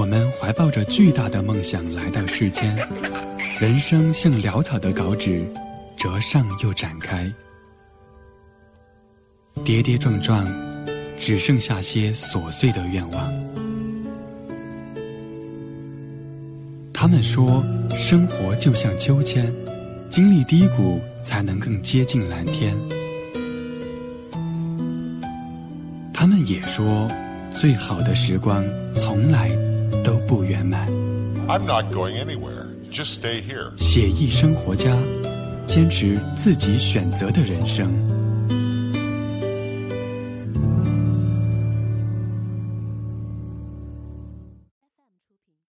我们怀抱着巨大的梦想来到世间，人生像潦草的稿纸，折上又展开，跌跌撞撞，只剩下些琐碎的愿望。他们说，生活就像秋千，经历低谷才能更接近蓝天。他们也说，最好的时光从来不圆满。I'm not going anywhere. Just stay here. 写意生活家，坚持自己选择的人生。